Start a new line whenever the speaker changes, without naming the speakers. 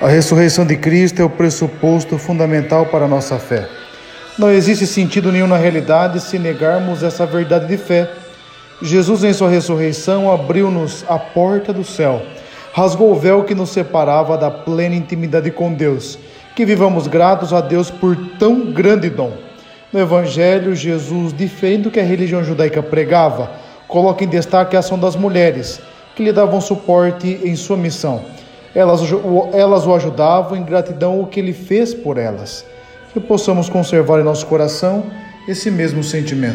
A ressurreição de Cristo é o pressuposto fundamental para a nossa fé. Não existe sentido nenhum na realidade se negarmos essa verdade de fé. Jesus, em sua ressurreição, abriu-nos a porta do céu, rasgou o véu que nos separava da plena intimidade com Deus. Que vivamos gratos a Deus por tão grande dom. No Evangelho, Jesus, diferente do que a religião judaica pregava, coloca em destaque a ação das mulheres, que lhe davam suporte em sua missão. Elas, elas o ajudavam em gratidão ao que ele fez por elas. Que possamos conservar em nosso coração esse mesmo sentimento.